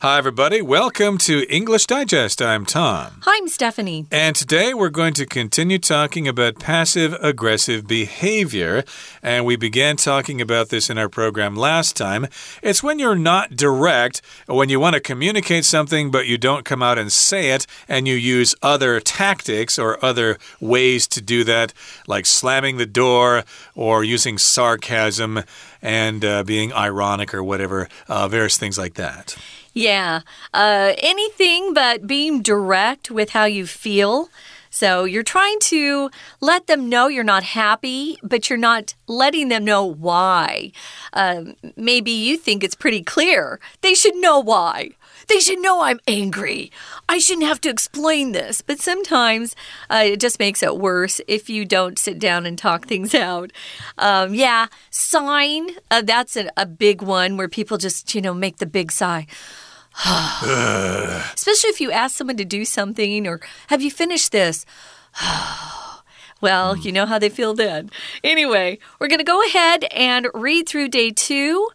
Hi, everybody. Welcome to English Digest. I'm Tom. Hi, I'm Stephanie. And today we're going to continue talking about passive aggressive behavior. And we began talking about this in our program last time. It's when you're not direct, when you want to communicate something, but you don't come out and say it, and you use other tactics or other ways to do that, like slamming the door or using sarcasm and uh, being ironic or whatever, uh, various things like that. Yeah. Uh, anything but being direct with how you feel. So you're trying to let them know you're not happy, but you're not letting them know why. Um, maybe you think it's pretty clear. They should know why. They should know I'm angry. I shouldn't have to explain this. But sometimes uh, it just makes it worse if you don't sit down and talk things out. Um, yeah, sign. Uh, that's a, a big one where people just, you know, make the big sigh. Especially if you ask someone to do something or have you finished this? well, you know how they feel then. Anyway, we're going to go ahead and read through day two.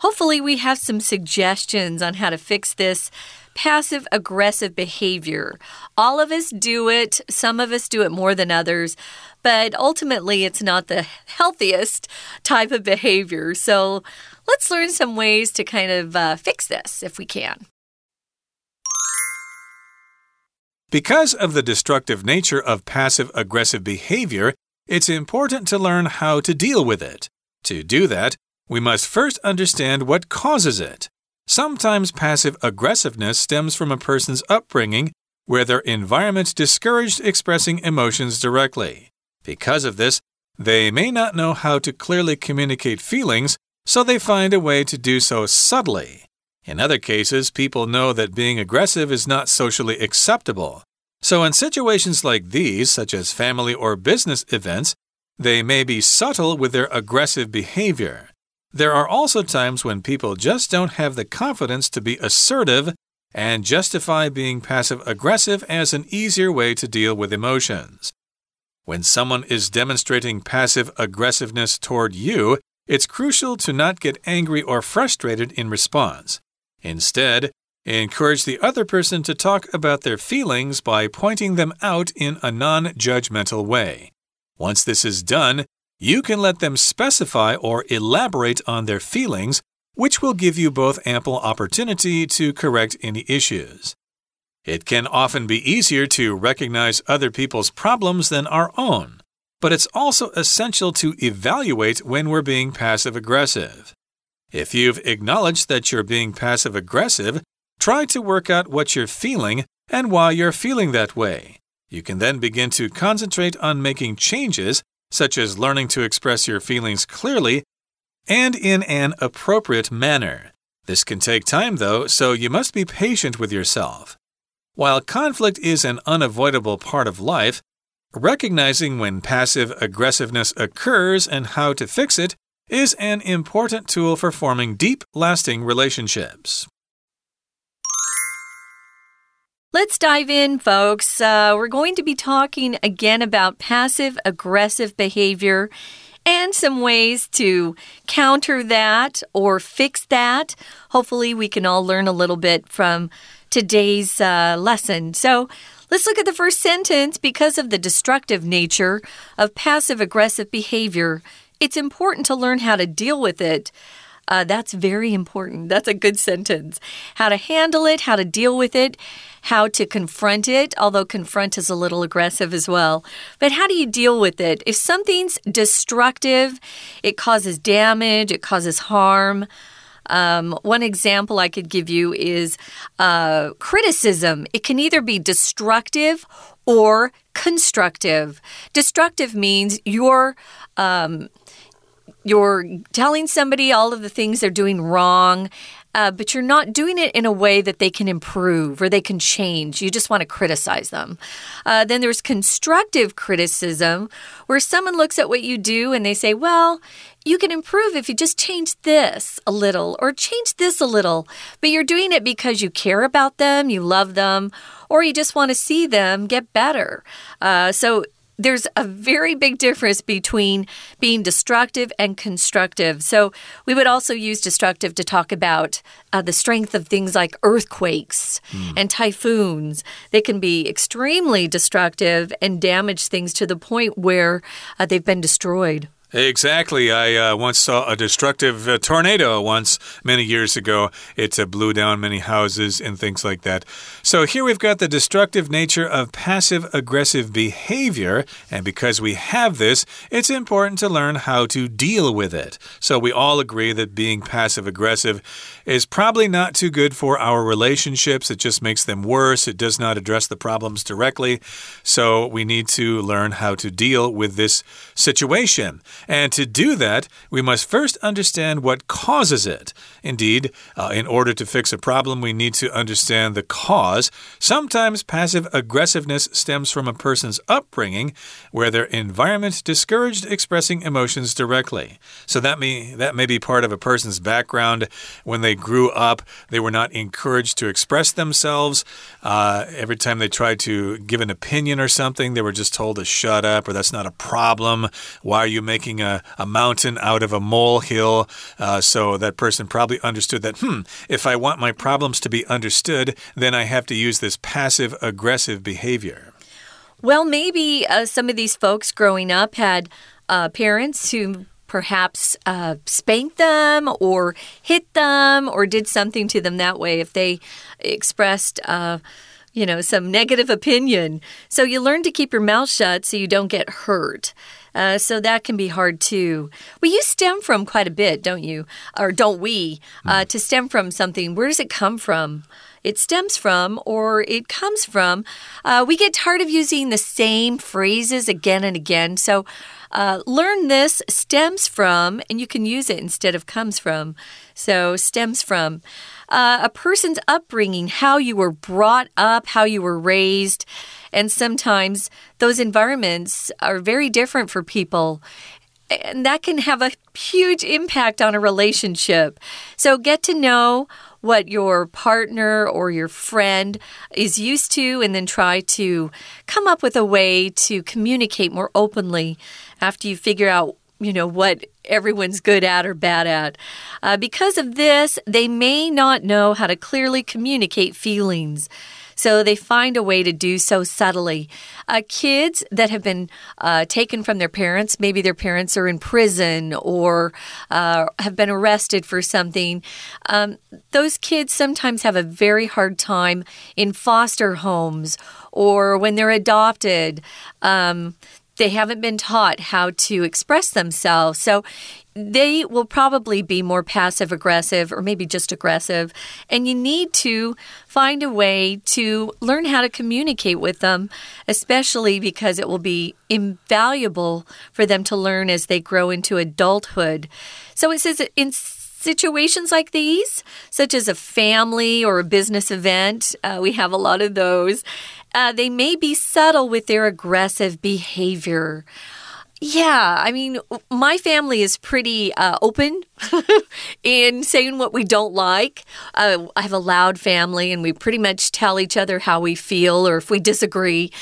Hopefully, we have some suggestions on how to fix this passive aggressive behavior. All of us do it, some of us do it more than others, but ultimately, it's not the healthiest type of behavior. So, let's learn some ways to kind of uh, fix this if we can. Because of the destructive nature of passive aggressive behavior, it's important to learn how to deal with it. To do that, we must first understand what causes it. Sometimes passive aggressiveness stems from a person's upbringing where their environment discouraged expressing emotions directly. Because of this, they may not know how to clearly communicate feelings, so they find a way to do so subtly. In other cases, people know that being aggressive is not socially acceptable. So, in situations like these, such as family or business events, they may be subtle with their aggressive behavior. There are also times when people just don't have the confidence to be assertive and justify being passive aggressive as an easier way to deal with emotions. When someone is demonstrating passive aggressiveness toward you, it's crucial to not get angry or frustrated in response. Instead, encourage the other person to talk about their feelings by pointing them out in a non judgmental way. Once this is done, you can let them specify or elaborate on their feelings, which will give you both ample opportunity to correct any issues. It can often be easier to recognize other people's problems than our own, but it's also essential to evaluate when we're being passive aggressive. If you've acknowledged that you're being passive aggressive, try to work out what you're feeling and why you're feeling that way. You can then begin to concentrate on making changes, such as learning to express your feelings clearly and in an appropriate manner. This can take time, though, so you must be patient with yourself. While conflict is an unavoidable part of life, recognizing when passive aggressiveness occurs and how to fix it is an important tool for forming deep, lasting relationships. Let's dive in, folks. Uh, we're going to be talking again about passive aggressive behavior and some ways to counter that or fix that. Hopefully, we can all learn a little bit from today's uh, lesson. So, let's look at the first sentence. Because of the destructive nature of passive aggressive behavior, it's important to learn how to deal with it. Uh, that's very important. That's a good sentence. How to handle it, how to deal with it, how to confront it, although confront is a little aggressive as well. But how do you deal with it? If something's destructive, it causes damage, it causes harm. Um, one example I could give you is uh, criticism. It can either be destructive or constructive. Destructive means you're um, you're telling somebody all of the things they're doing wrong. Uh, but you're not doing it in a way that they can improve or they can change. You just want to criticize them. Uh, then there's constructive criticism, where someone looks at what you do and they say, Well, you can improve if you just change this a little or change this a little. But you're doing it because you care about them, you love them, or you just want to see them get better. Uh, so there's a very big difference between being destructive and constructive. So, we would also use destructive to talk about uh, the strength of things like earthquakes mm. and typhoons. They can be extremely destructive and damage things to the point where uh, they've been destroyed. Exactly. I uh, once saw a destructive uh, tornado once many years ago. It uh, blew down many houses and things like that. So here we've got the destructive nature of passive aggressive behavior. And because we have this, it's important to learn how to deal with it. So we all agree that being passive aggressive is probably not too good for our relationships. It just makes them worse. It does not address the problems directly. So we need to learn how to deal with this situation. And to do that, we must first understand what causes it. Indeed, uh, in order to fix a problem, we need to understand the cause. Sometimes passive aggressiveness stems from a person's upbringing, where their environment discouraged expressing emotions directly. So that may, that may be part of a person's background. When they grew up, they were not encouraged to express themselves. Uh, every time they tried to give an opinion or something, they were just told to shut up or that's not a problem. Why are you making making a, a mountain out of a molehill. Uh, so that person probably understood that, hmm, if I want my problems to be understood, then I have to use this passive aggressive behavior. Well, maybe uh, some of these folks growing up had uh, parents who perhaps uh, spanked them or hit them or did something to them that way if they expressed. Uh, you know, some negative opinion. So you learn to keep your mouth shut so you don't get hurt. Uh, so that can be hard too. We use stem from quite a bit, don't you? Or don't we? Uh, hmm. to stem from something, where does it come from? it stems from or it comes from. Uh, we get tired of using the same phrases again and again. So uh, learn this stems from, and you can use it instead of comes from. So stems from. Uh, a person's upbringing, how you were brought up, how you were raised. And sometimes those environments are very different for people. And that can have a huge impact on a relationship. So get to know what your partner or your friend is used to, and then try to come up with a way to communicate more openly after you figure out you know, what everyone's good at or bad at. Uh, because of this, they may not know how to clearly communicate feelings. So they find a way to do so subtly. Uh, kids that have been uh, taken from their parents, maybe their parents are in prison or uh, have been arrested for something, um, those kids sometimes have a very hard time in foster homes or when they're adopted. Um, they haven't been taught how to express themselves. So they will probably be more passive aggressive or maybe just aggressive. And you need to find a way to learn how to communicate with them, especially because it will be invaluable for them to learn as they grow into adulthood. So it says in situations like these, such as a family or a business event, uh, we have a lot of those. Uh, they may be subtle with their aggressive behavior. Yeah, I mean, my family is pretty uh, open in saying what we don't like. Uh, I have a loud family, and we pretty much tell each other how we feel or if we disagree.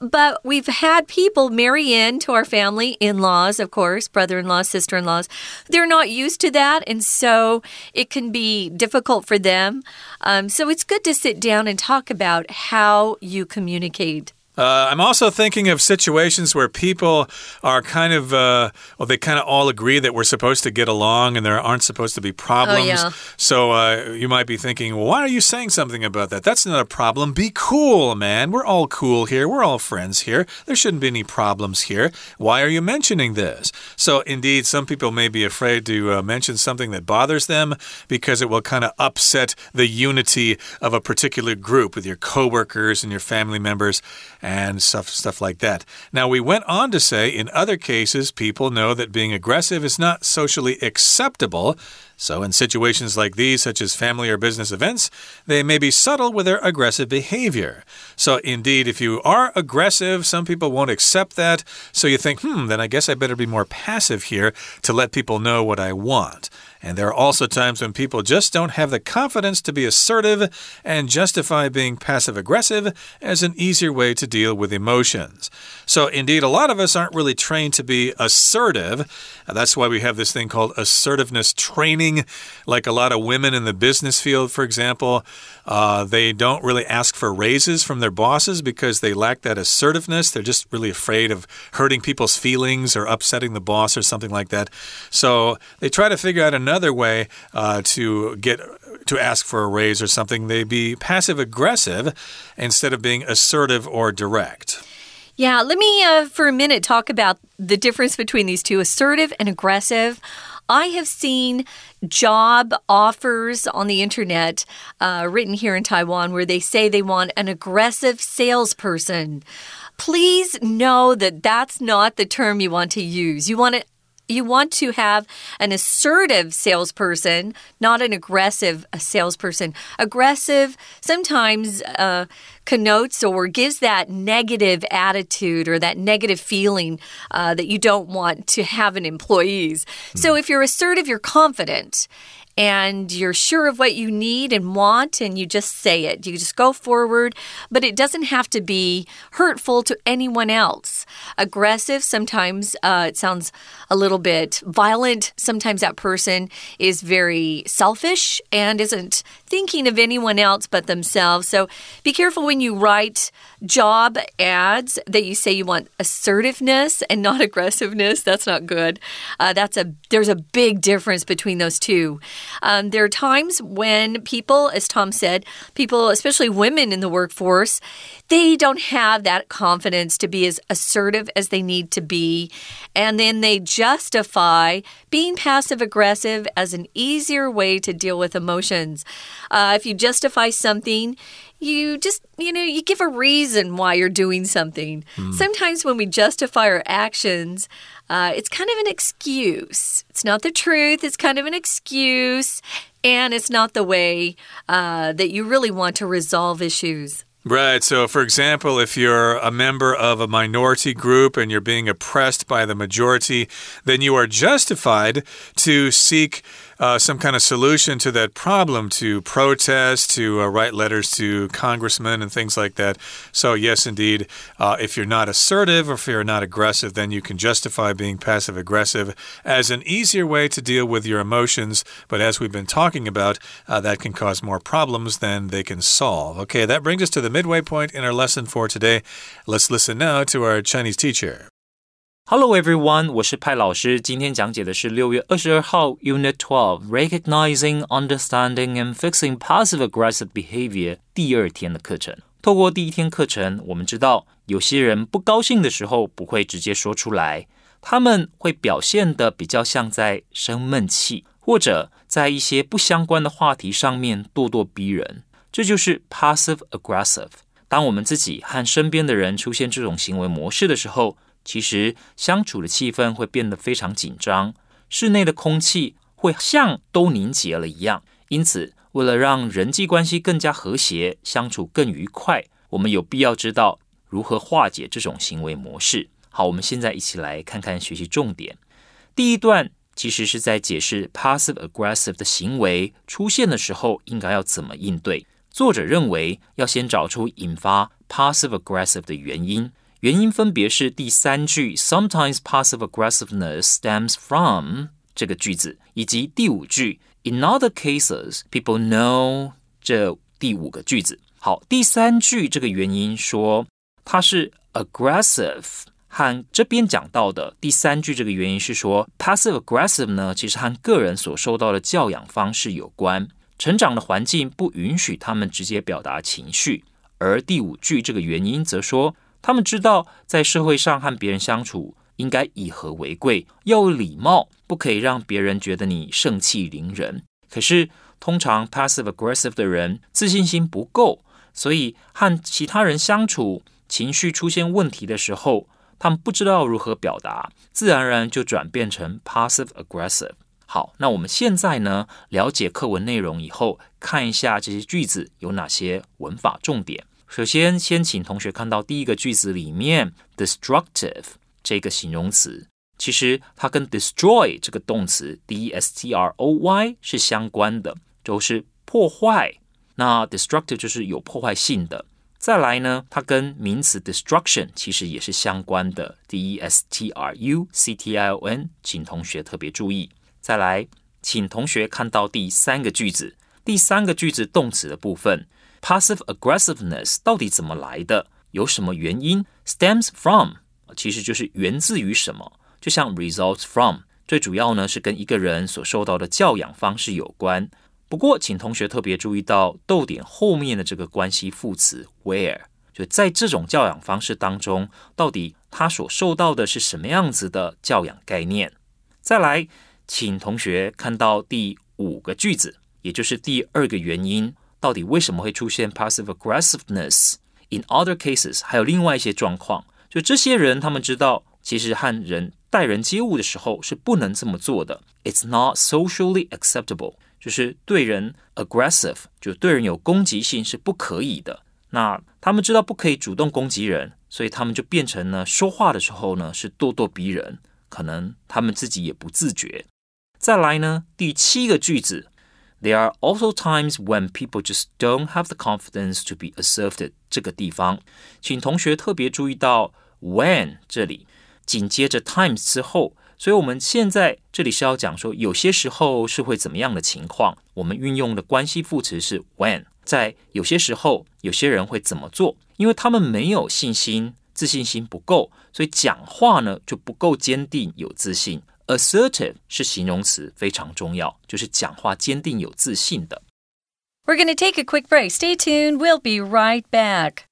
But we've had people marry in to our family, in laws, of course, brother in law, sister in laws. They're not used to that, and so it can be difficult for them. Um, so it's good to sit down and talk about how you communicate. Uh, I'm also thinking of situations where people are kind of, uh, well, they kind of all agree that we're supposed to get along and there aren't supposed to be problems. Oh, yeah. So uh, you might be thinking, well, why are you saying something about that? That's not a problem. Be cool, man. We're all cool here. We're all friends here. There shouldn't be any problems here. Why are you mentioning this? So, indeed, some people may be afraid to uh, mention something that bothers them because it will kind of upset the unity of a particular group with your coworkers and your family members and stuff, stuff like that. Now, we went on to say in other cases, people know that being aggressive is not socially acceptable. So, in situations like these, such as family or business events, they may be subtle with their aggressive behavior. So, indeed, if you are aggressive, some people won't accept that. So, you think, hmm, then I guess I better be more passive here to let people know what I want. And there are also times when people just don't have the confidence to be assertive and justify being passive aggressive as an easier way to deal with emotions. So, indeed, a lot of us aren't really trained to be assertive. That's why we have this thing called assertiveness training. Like a lot of women in the business field, for example, uh, they don't really ask for raises from their bosses because they lack that assertiveness. They're just really afraid of hurting people's feelings or upsetting the boss or something like that. So, they try to figure out another another way uh, to get to ask for a raise or something, they be passive aggressive instead of being assertive or direct. Yeah, let me uh, for a minute talk about the difference between these two assertive and aggressive. I have seen job offers on the internet uh, written here in Taiwan where they say they want an aggressive salesperson. Please know that that's not the term you want to use. You want you want to have an assertive salesperson, not an aggressive salesperson. Aggressive sometimes uh, connotes or gives that negative attitude or that negative feeling uh, that you don't want to have in employees. Mm. So if you're assertive, you're confident and you're sure of what you need and want, and you just say it. You just go forward, but it doesn't have to be hurtful to anyone else. Aggressive, sometimes uh, it sounds a little bit violent. Sometimes that person is very selfish and isn't thinking of anyone else but themselves. So be careful when you write job ads that you say you want assertiveness and not aggressiveness. That's not good. Uh, that's a there's a big difference between those two. Um, there are times when people, as Tom said, people, especially women in the workforce, they don't have that confidence to be as assertive as they need to be. And then they justify being passive aggressive as an easier way to deal with emotions. Uh, if you justify something, you just, you know, you give a reason why you're doing something. Mm. Sometimes when we justify our actions, uh, it's kind of an excuse. It's not the truth, it's kind of an excuse, and it's not the way uh, that you really want to resolve issues. Right. So, for example, if you're a member of a minority group and you're being oppressed by the majority, then you are justified to seek uh, some kind of solution to that problem, to protest, to uh, write letters to congressmen and things like that. So, yes, indeed, uh, if you're not assertive or if you're not aggressive, then you can justify being passive aggressive as an easier way to deal with your emotions. But as we've been talking about, uh, that can cause more problems than they can solve. Okay, that brings us to the midway point in our lesson for today. Let's listen now to our Chinese teacher. Hello everyone，我是派老师。今天讲解的是六月二十二号 Unit Twelve Recognizing, Understanding and Fixing Passive Aggressive Behavior 第二天的课程。透过第一天课程，我们知道有些人不高兴的时候不会直接说出来，他们会表现的比较像在生闷气，或者在一些不相关的话题上面咄咄逼人。这就是 Passive Aggressive。当我们自己和身边的人出现这种行为模式的时候，其实相处的气氛会变得非常紧张，室内的空气会像都凝结了一样。因此，为了让人际关系更加和谐，相处更愉快，我们有必要知道如何化解这种行为模式。好，我们现在一起来看看学习重点。第一段其实是在解释 passive aggressive 的行为出现的时候应该要怎么应对。作者认为要先找出引发 passive aggressive 的原因。原因分别是第三句 "Sometimes passive aggressiveness stems from" 这个句子，以及第五句 "In other cases, people know" 这第五个句子。好，第三句这个原因说它是 aggressive，和这边讲到的第三句这个原因是说 passive aggressive 呢，其实和个人所受到的教养方式有关，成长的环境不允许他们直接表达情绪。而第五句这个原因则说。 他们知道，在社会上和别人相处应该以和为贵，要有礼貌，不可以让别人觉得你盛气凌人。可是，通常 passive aggressive 的人自信心不够，所以和其他人相处，情绪出现问题的时候，他们不知道如何表达，自然而然就转变成 passive aggressive。好，那我们现在呢，了解课文内容以后，看一下这些句子有哪些文法重点。首先，先请同学看到第一个句子里面 “destructive” 这个形容词，其实它跟 “destroy” 这个动词 “d e s t r o y” 是相关的，就是破坏。那 “destructive” 就是有破坏性的。再来呢，它跟名词 “destruction” 其实也是相关的，“d e s t r u c t i o n”，请同学特别注意。再来，请同学看到第三个句子，第三个句子动词的部分，passive aggressiveness 到底怎么来的？有什么原因？stems from 其实就是源自于什么？就像 results from，最主要呢是跟一个人所受到的教养方式有关。不过，请同学特别注意到逗点后面的这个关系副词 where，就在这种教养方式当中，到底他所受到的是什么样子的教养概念？再来。请同学看到第五个句子，也就是第二个原因，到底为什么会出现 passive aggressiveness？In other cases，还有另外一些状况，就这些人他们知道，其实和人待人接物的时候是不能这么做的。It's not socially acceptable，就是对人 aggressive，就对人有攻击性是不可以的。那他们知道不可以主动攻击人，所以他们就变成呢，说话的时候呢是咄咄逼人，可能他们自己也不自觉。再来呢，第七个句子，There are also times when people just don't have the confidence to be asserted。这个地方，请同学特别注意到 when 这里，紧接着 times 之后，所以我们现在这里是要讲说，有些时候是会怎么样的情况？我们运用的关系副词是 when，在有些时候，有些人会怎么做？因为他们没有信心，自信心不够，所以讲话呢就不够坚定，有自信。Assertive 是形容词，非常重要，就是讲话坚定有自信的。We're going to take a quick break. Stay tuned. We'll be right back.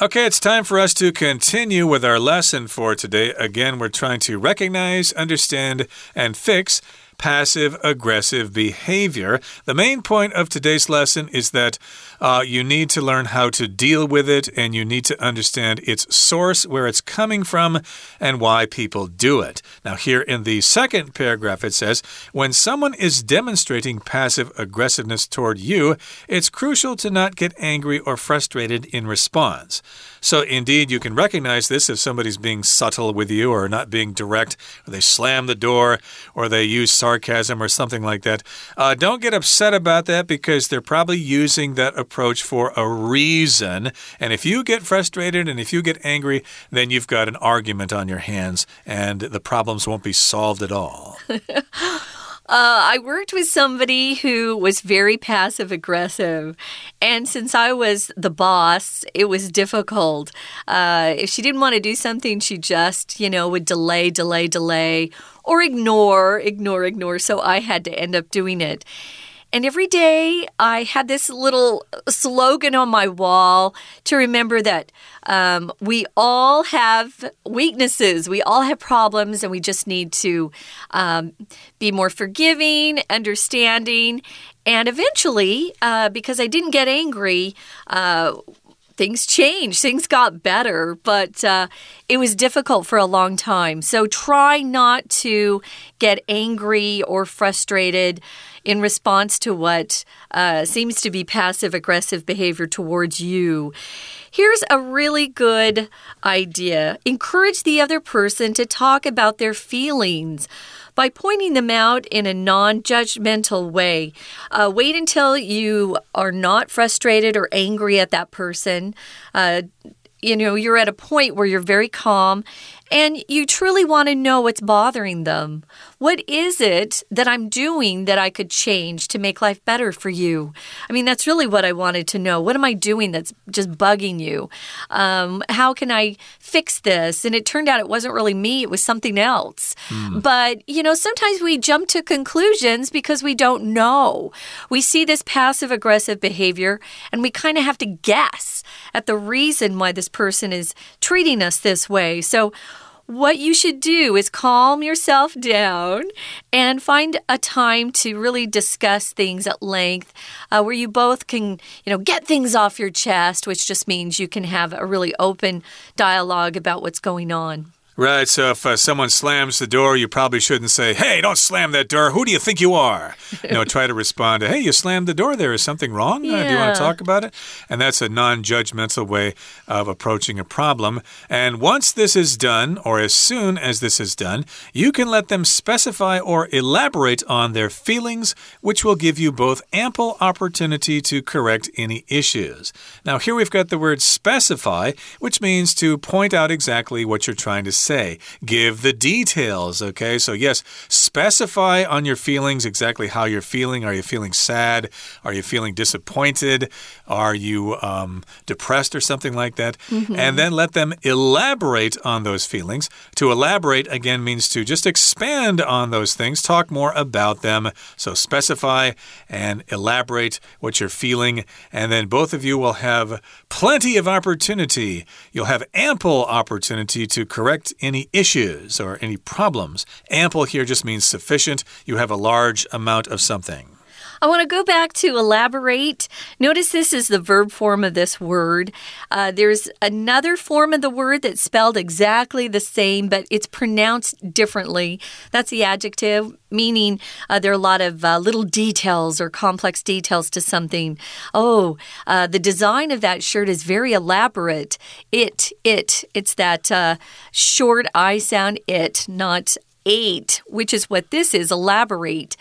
Okay, it's time for us to continue with our lesson for today. Again, we're trying to recognize, understand, and fix passive aggressive behavior. The main point of today's lesson is that uh, you need to learn how to deal with it and you need to understand its source, where it's coming from, and why people do it. Now, here in the second paragraph, it says when someone is demonstrating passive aggressiveness toward you, it's crucial to not get angry or frustrated in response. So, indeed, you can recognize this if somebody's being subtle with you or not being direct, or they slam the door, or they use sarcasm or something like that. Uh, don't get upset about that because they're probably using that approach for a reason. And if you get frustrated and if you get angry, then you've got an argument on your hands and the problems won't be solved at all. Uh, I worked with somebody who was very passive aggressive. And since I was the boss, it was difficult. Uh, if she didn't want to do something, she just, you know, would delay, delay, delay, or ignore, ignore, ignore. So I had to end up doing it. And every day I had this little slogan on my wall to remember that um, we all have weaknesses, we all have problems, and we just need to um, be more forgiving, understanding. And eventually, uh, because I didn't get angry, uh, things changed. Things got better, but uh, it was difficult for a long time. So try not to get angry or frustrated in response to what uh, seems to be passive aggressive behavior towards you. Here's a really good idea encourage the other person to talk about their feelings by pointing them out in a non judgmental way. Uh, wait until you are not frustrated or angry at that person. Uh, you know, you're at a point where you're very calm and you truly want to know what's bothering them. What is it that I'm doing that I could change to make life better for you? I mean, that's really what I wanted to know. What am I doing that's just bugging you? Um, how can I fix this? And it turned out it wasn't really me, it was something else. Mm. But, you know, sometimes we jump to conclusions because we don't know. We see this passive aggressive behavior and we kind of have to guess at the reason why this person is treating us this way. So, what you should do is calm yourself down and find a time to really discuss things at length uh, where you both can, you know, get things off your chest, which just means you can have a really open dialogue about what's going on. Right, so if uh, someone slams the door, you probably shouldn't say, Hey, don't slam that door. Who do you think you are? You know, try to respond to, Hey, you slammed the door there. Is something wrong? Yeah. Uh, do you want to talk about it? And that's a non judgmental way of approaching a problem. And once this is done, or as soon as this is done, you can let them specify or elaborate on their feelings, which will give you both ample opportunity to correct any issues. Now, here we've got the word specify, which means to point out exactly what you're trying to say. Give the details, okay? So, yes, specify on your feelings exactly how you're feeling. Are you feeling sad? Are you feeling disappointed? Are you um, depressed or something like that? Mm -hmm. And then let them elaborate on those feelings. To elaborate, again, means to just expand on those things, talk more about them. So, specify and elaborate what you're feeling. And then both of you will have plenty of opportunity. You'll have ample opportunity to correct any issues or any problems. Ample here just means sufficient. You have a large amount of something. I want to go back to elaborate. Notice this is the verb form of this word. Uh, there's another form of the word that's spelled exactly the same, but it's pronounced differently. That's the adjective, meaning uh, there are a lot of uh, little details or complex details to something. Oh, uh, the design of that shirt is very elaborate. It, it, it's that uh, short I sound, it, not eight, which is what this is elaborate.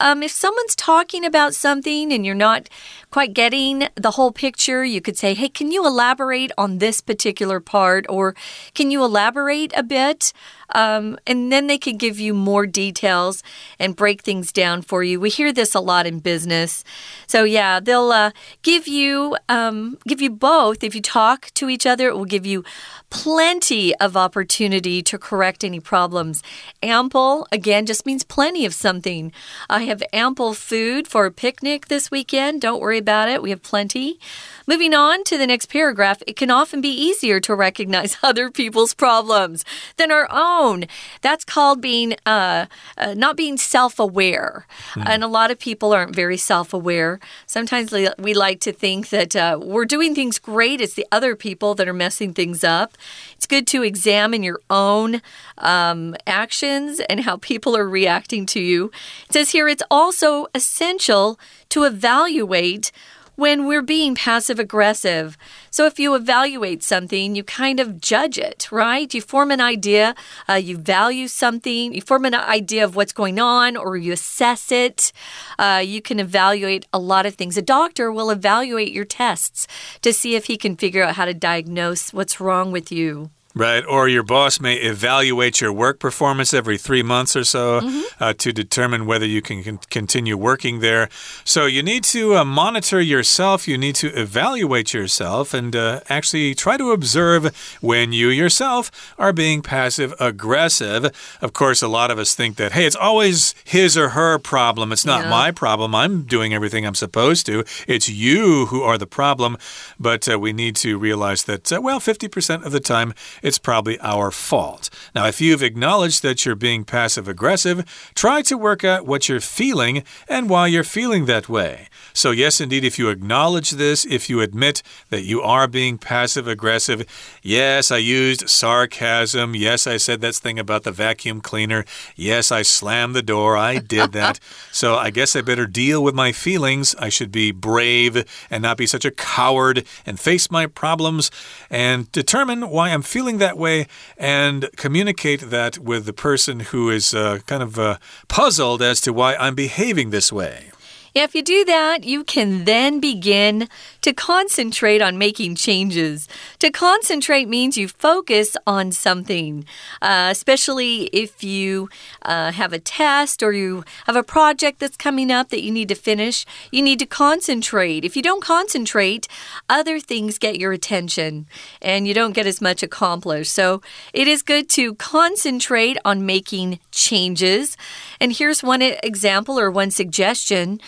Um, if someone's talking about something and you're not quite getting the whole picture, you could say, Hey, can you elaborate on this particular part? Or can you elaborate a bit? Um, and then they could give you more details and break things down for you. We hear this a lot in business. So yeah, they'll uh, give you um, give you both. If you talk to each other, it will give you plenty of opportunity to correct any problems. Ample again just means plenty of something. I have ample food for a picnic this weekend. Don't worry about it. We have plenty. Moving on to the next paragraph, it can often be easier to recognize other people's problems than our own. That's called being uh, uh, not being self aware. Mm. And a lot of people aren't very self aware. Sometimes we like to think that uh, we're doing things great, it's the other people that are messing things up. It's good to examine your own um, actions and how people are reacting to you. It says here it's also essential to evaluate when we're being passive aggressive. So if you evaluate something, you kind of judge it, right? You form an idea, uh, you value something, you form an idea of what's going on, or you assess it. Uh, you can evaluate a lot of things. A doctor will evaluate your tests to see if he can figure out how to diagnose what's wrong with you. Right. Or your boss may evaluate your work performance every three months or so mm -hmm. uh, to determine whether you can con continue working there. So you need to uh, monitor yourself. You need to evaluate yourself and uh, actually try to observe when you yourself are being passive aggressive. Of course, a lot of us think that, hey, it's always his or her problem. It's not yeah. my problem. I'm doing everything I'm supposed to. It's you who are the problem. But uh, we need to realize that, uh, well, 50% of the time, it's probably our fault. Now, if you've acknowledged that you're being passive aggressive, try to work out what you're feeling and why you're feeling that way. So, yes, indeed, if you acknowledge this, if you admit that you are being passive aggressive, yes, I used sarcasm. Yes, I said that thing about the vacuum cleaner. Yes, I slammed the door. I did that. so, I guess I better deal with my feelings. I should be brave and not be such a coward and face my problems and determine why I'm feeling that way and communicate that with the person who is uh, kind of uh, puzzled as to why I'm behaving this way. If you do that, you can then begin to concentrate on making changes. To concentrate means you focus on something, uh, especially if you uh, have a test or you have a project that's coming up that you need to finish. You need to concentrate. If you don't concentrate, other things get your attention and you don't get as much accomplished. So it is good to concentrate on making changes. And here's one example or one suggestion.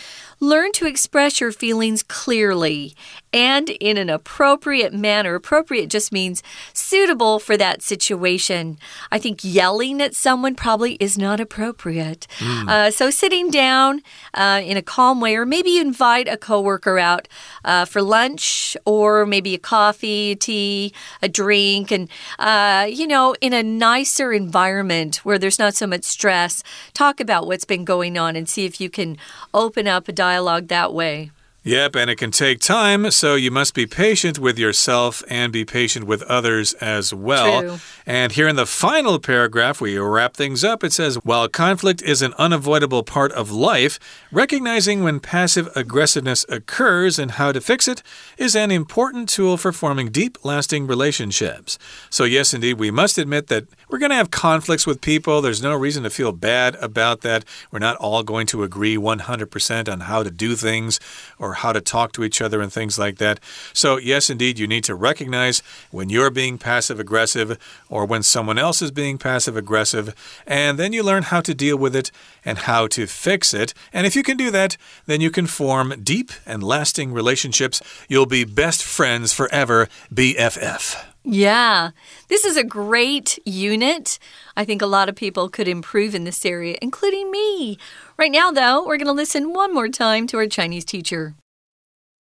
Learn to express your feelings clearly and in an appropriate manner. Appropriate just means suitable for that situation. I think yelling at someone probably is not appropriate. Mm. Uh, so, sitting down uh, in a calm way, or maybe invite a coworker out uh, for lunch, or maybe a coffee, tea, a drink, and uh, you know, in a nicer environment where there's not so much stress. Talk about what's been going on and see if you can open up a dialogue that way. Yep, and it can take time, so you must be patient with yourself and be patient with others as well. True. And here in the final paragraph, we wrap things up. It says While conflict is an unavoidable part of life, recognizing when passive aggressiveness occurs and how to fix it is an important tool for forming deep, lasting relationships. So, yes, indeed, we must admit that we're going to have conflicts with people. There's no reason to feel bad about that. We're not all going to agree 100% on how to do things or how to talk to each other and things like that. So, yes, indeed, you need to recognize when you're being passive aggressive or when someone else is being passive aggressive, and then you learn how to deal with it and how to fix it. And if you can do that, then you can form deep and lasting relationships. You'll be best friends forever, BFF. Yeah, this is a great unit. I think a lot of people could improve in this area, including me. Right now, though, we're going to listen one more time to our Chinese teacher.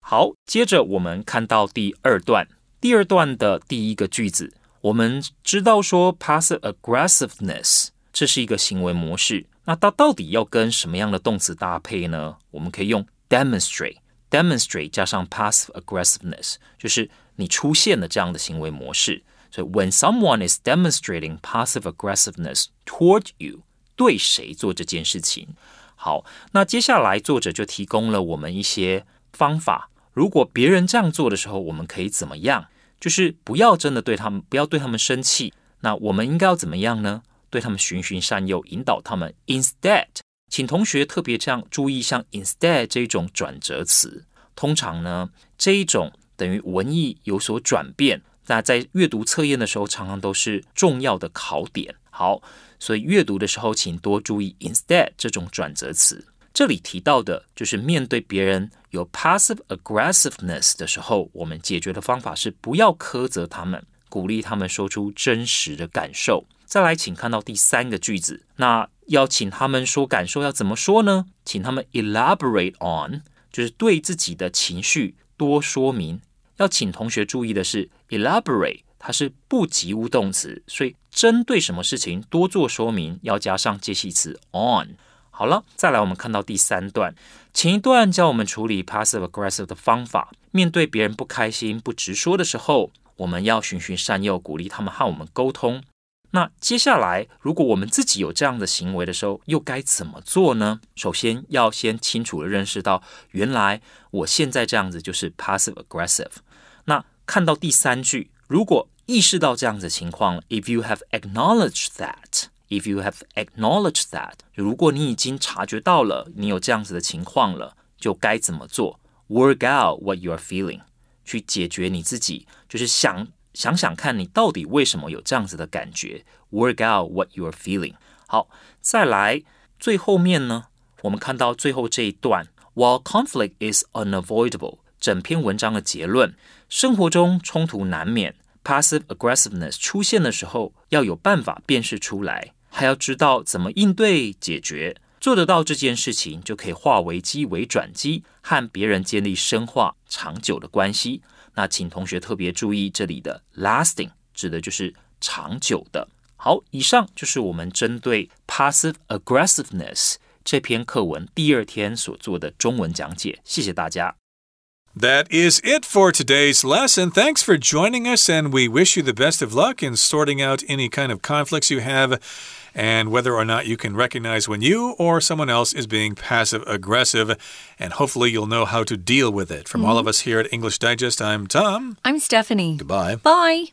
好，接着我们看到第二段。第二段的第一个句子，我们知道说 passive aggressiveness 这是一个行为模式。那它到底要跟什么样的动词搭配呢？我们可以用 demonstrate，demonstrate 加上 passive aggressiveness，就是 你出现了这样的行为模式。所以，when someone is demonstrating passive aggressiveness toward you，对谁做这件事情？好，那接下来作者就提供了我们一些方法。如果别人这样做的时候，我们可以怎么样？就是不要真的对他们，不要对他们生气。那我们应该要怎么样呢？对他们循循善诱，引导他们。Instead，请同学特别这样注意，像 instead 这种转折词，通常呢，这一种。等于文意有所转变，那在阅读测验的时候，常常都是重要的考点。好，所以阅读的时候，请多注意 instead 这种转折词。这里提到的就是面对别人有 passive aggressiveness 的时候，我们解决的方法是不要苛责他们，鼓励他们说出真实的感受。再来，请看到第三个句子，那要请他们说感受要怎么说呢？请他们 elaborate on，就是对自己的情绪多说明。要请同学注意的是，elaborate 它是不及物动词，所以针对什么事情多做说明，要加上介系词 on。好了，再来我们看到第三段，前一段教我们处理 passive aggressive 的方法。面对别人不开心、不直说的时候，我们要循循善诱，鼓励他们和我们沟通。那接下来，如果我们自己有这样的行为的时候，又该怎么做呢？首先要先清楚的认识到，原来我现在这样子就是 passive aggressive。那看到第三句，如果意识到这样子情况了，if you have acknowledged that，if you have acknowledged that，如果你已经察觉到了你有这样子的情况了，就该怎么做？Work out what you are feeling，去解决你自己，就是想想想看你到底为什么有这样子的感觉。Work out what you are feeling。好，再来最后面呢，我们看到最后这一段，While conflict is unavoidable。 整篇文章的结论：生活中冲突难免，passive aggressiveness 出现的时候，要有办法辨识出来，还要知道怎么应对解决。做得到这件事情，就可以化危机为转机，和别人建立深化长久的关系。那请同学特别注意这里的 lasting，指的就是长久的。好，以上就是我们针对 passive aggressiveness 这篇课文第二天所做的中文讲解。谢谢大家。That is it for today's lesson. Thanks for joining us, and we wish you the best of luck in sorting out any kind of conflicts you have and whether or not you can recognize when you or someone else is being passive aggressive. And hopefully, you'll know how to deal with it. From mm -hmm. all of us here at English Digest, I'm Tom. I'm Stephanie. Goodbye. Bye.